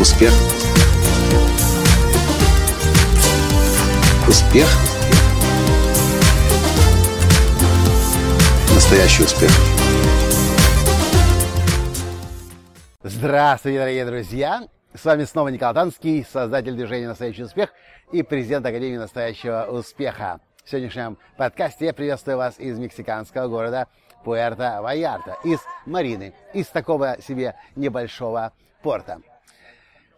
Успех. Успех. Настоящий успех. Здравствуйте, дорогие друзья! С вами снова Николай Танский, создатель движения «Настоящий успех» и президент Академии «Настоящего успеха». В сегодняшнем подкасте я приветствую вас из мексиканского города Пуэрто-Ваярта, из Марины, из такого себе небольшого порта.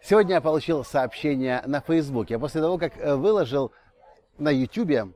Сегодня я получил сообщение на Фейсбуке после того, как э, выложил на Ютубе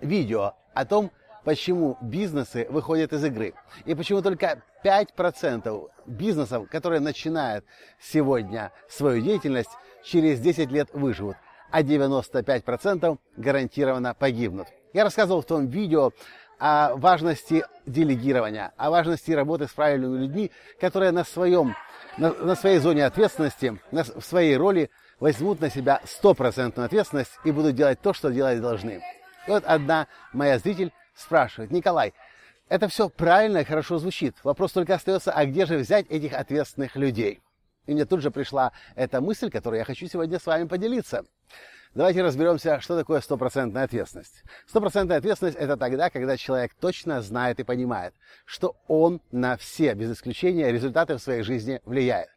видео о том, почему бизнесы выходят из игры. И почему только 5% бизнесов, которые начинают сегодня свою деятельность, через 10 лет выживут, а 95% гарантированно погибнут. Я рассказывал в том видео о важности делегирования, о важности работы с правильными людьми, которые на своем на, своей зоне ответственности, на, в своей роли возьмут на себя стопроцентную ответственность и будут делать то, что делать должны. И вот одна моя зритель спрашивает, Николай, это все правильно и хорошо звучит. Вопрос только остается, а где же взять этих ответственных людей? И мне тут же пришла эта мысль, которую я хочу сегодня с вами поделиться. Давайте разберемся, что такое стопроцентная ответственность. Стопроцентная ответственность – это тогда, когда человек точно знает и понимает, что он на все, без исключения, результаты в своей жизни влияет.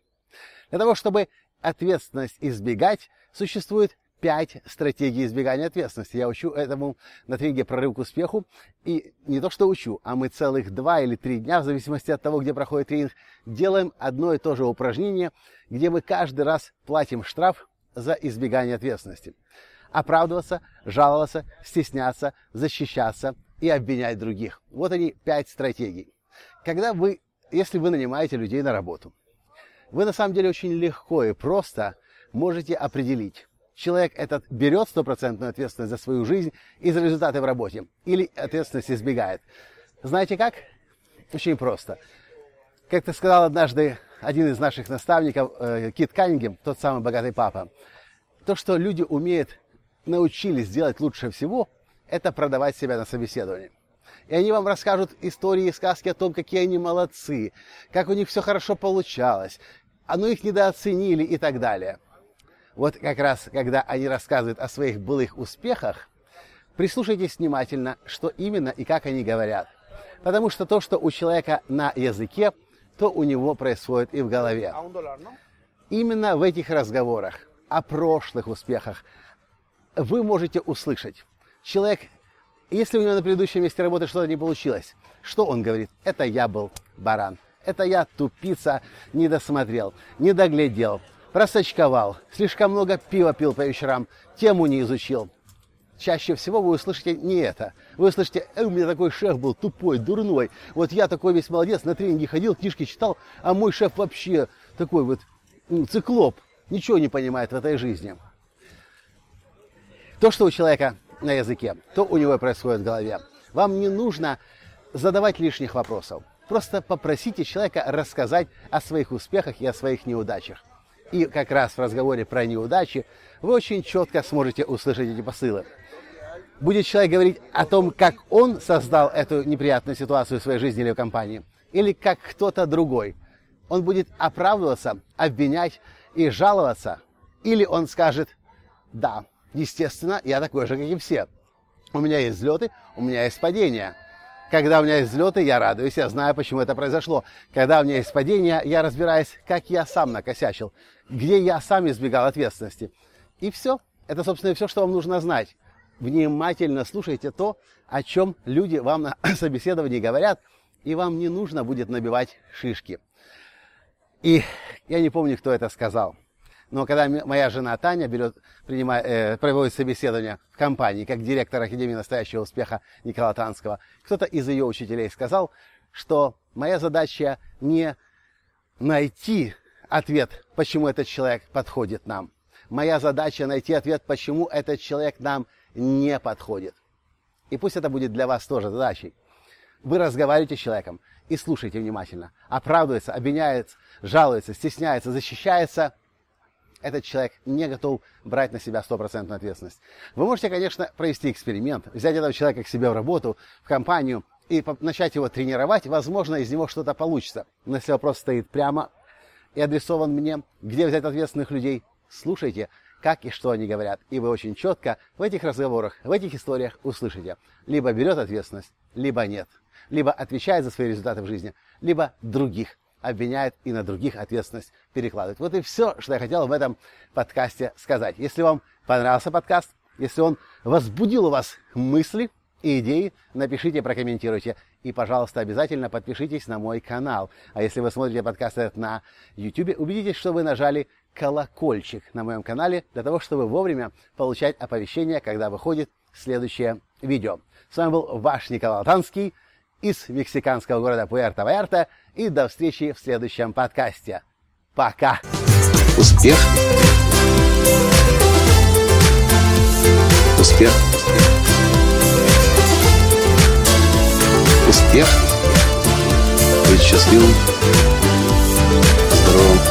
Для того, чтобы ответственность избегать, существует пять стратегий избегания ответственности. Я учу этому на тренинге «Прорыв к успеху». И не то, что учу, а мы целых два или три дня, в зависимости от того, где проходит тренинг, делаем одно и то же упражнение, где мы каждый раз платим штраф за избегание ответственности. Оправдываться, жаловаться, стесняться, защищаться и обвинять других. Вот они пять стратегий. Когда вы, если вы нанимаете людей на работу, вы на самом деле очень легко и просто можете определить, человек этот берет стопроцентную ответственность за свою жизнь и за результаты в работе, или ответственность избегает. Знаете как? Очень просто. Как ты сказал однажды один из наших наставников, э, Кит Каннингем, тот самый богатый папа, то, что люди умеют, научились делать лучше всего, это продавать себя на собеседовании. И они вам расскажут истории и сказки о том, какие они молодцы, как у них все хорошо получалось, оно их недооценили и так далее. Вот как раз, когда они рассказывают о своих былых успехах, прислушайтесь внимательно, что именно и как они говорят. Потому что то, что у человека на языке, то у него происходит и в голове. Именно в этих разговорах о прошлых успехах вы можете услышать. Человек, если у него на предыдущем месте работы что-то не получилось, что он говорит? Это я был баран. Это я тупица, не досмотрел, не доглядел, просочковал, слишком много пива пил по вечерам, тему не изучил. Чаще всего вы услышите не это. Вы услышите, э, у меня такой шеф был тупой, дурной. Вот я такой весь молодец, на тренинги ходил, книжки читал, а мой шеф вообще такой вот ну, циклоп. Ничего не понимает в этой жизни. То, что у человека на языке, то у него происходит в голове. Вам не нужно задавать лишних вопросов. Просто попросите человека рассказать о своих успехах и о своих неудачах. И как раз в разговоре про неудачи вы очень четко сможете услышать эти посылы будет человек говорить о том, как он создал эту неприятную ситуацию в своей жизни или в компании, или как кто-то другой. Он будет оправдываться, обвинять и жаловаться, или он скажет, да, естественно, я такой же, как и все. У меня есть взлеты, у меня есть падения. Когда у меня есть взлеты, я радуюсь, я знаю, почему это произошло. Когда у меня есть падения, я разбираюсь, как я сам накосячил, где я сам избегал ответственности. И все. Это, собственно, все, что вам нужно знать внимательно слушайте то, о чем люди вам на собеседовании говорят, и вам не нужно будет набивать шишки. И я не помню, кто это сказал. Но когда моя жена Таня берет, принимает, э, проводит собеседование в компании, как директор Академии настоящего успеха Николая Танского, кто-то из ее учителей сказал, что моя задача не найти ответ, почему этот человек подходит нам. Моя задача найти ответ, почему этот человек нам не подходит. И пусть это будет для вас тоже задачей. Вы разговариваете с человеком и слушайте внимательно. Оправдывается, обвиняется, жалуется, стесняется, защищается. Этот человек не готов брать на себя стопроцентную ответственность. Вы можете, конечно, провести эксперимент, взять этого человека к себе в работу, в компанию и начать его тренировать. Возможно, из него что-то получится. Но если вопрос стоит прямо, и адресован мне, где взять ответственных людей, слушайте, как и что они говорят. И вы очень четко в этих разговорах, в этих историях услышите. Либо берет ответственность, либо нет. Либо отвечает за свои результаты в жизни, либо других обвиняет и на других ответственность перекладывает. Вот и все, что я хотел в этом подкасте сказать. Если вам понравился подкаст, если он возбудил у вас мысли и идеи, напишите, прокомментируйте. И, пожалуйста, обязательно подпишитесь на мой канал. А если вы смотрите подкаст этот на YouTube, убедитесь, что вы нажали колокольчик на моем канале для того, чтобы вовремя получать оповещения, когда выходит следующее видео. С вами был ваш Николай Танский из мексиканского города Пуэрто-Ваэрто. И до встречи в следующем подкасте. Пока! Успех! Успех! Успех! Быть счастливым, здоровым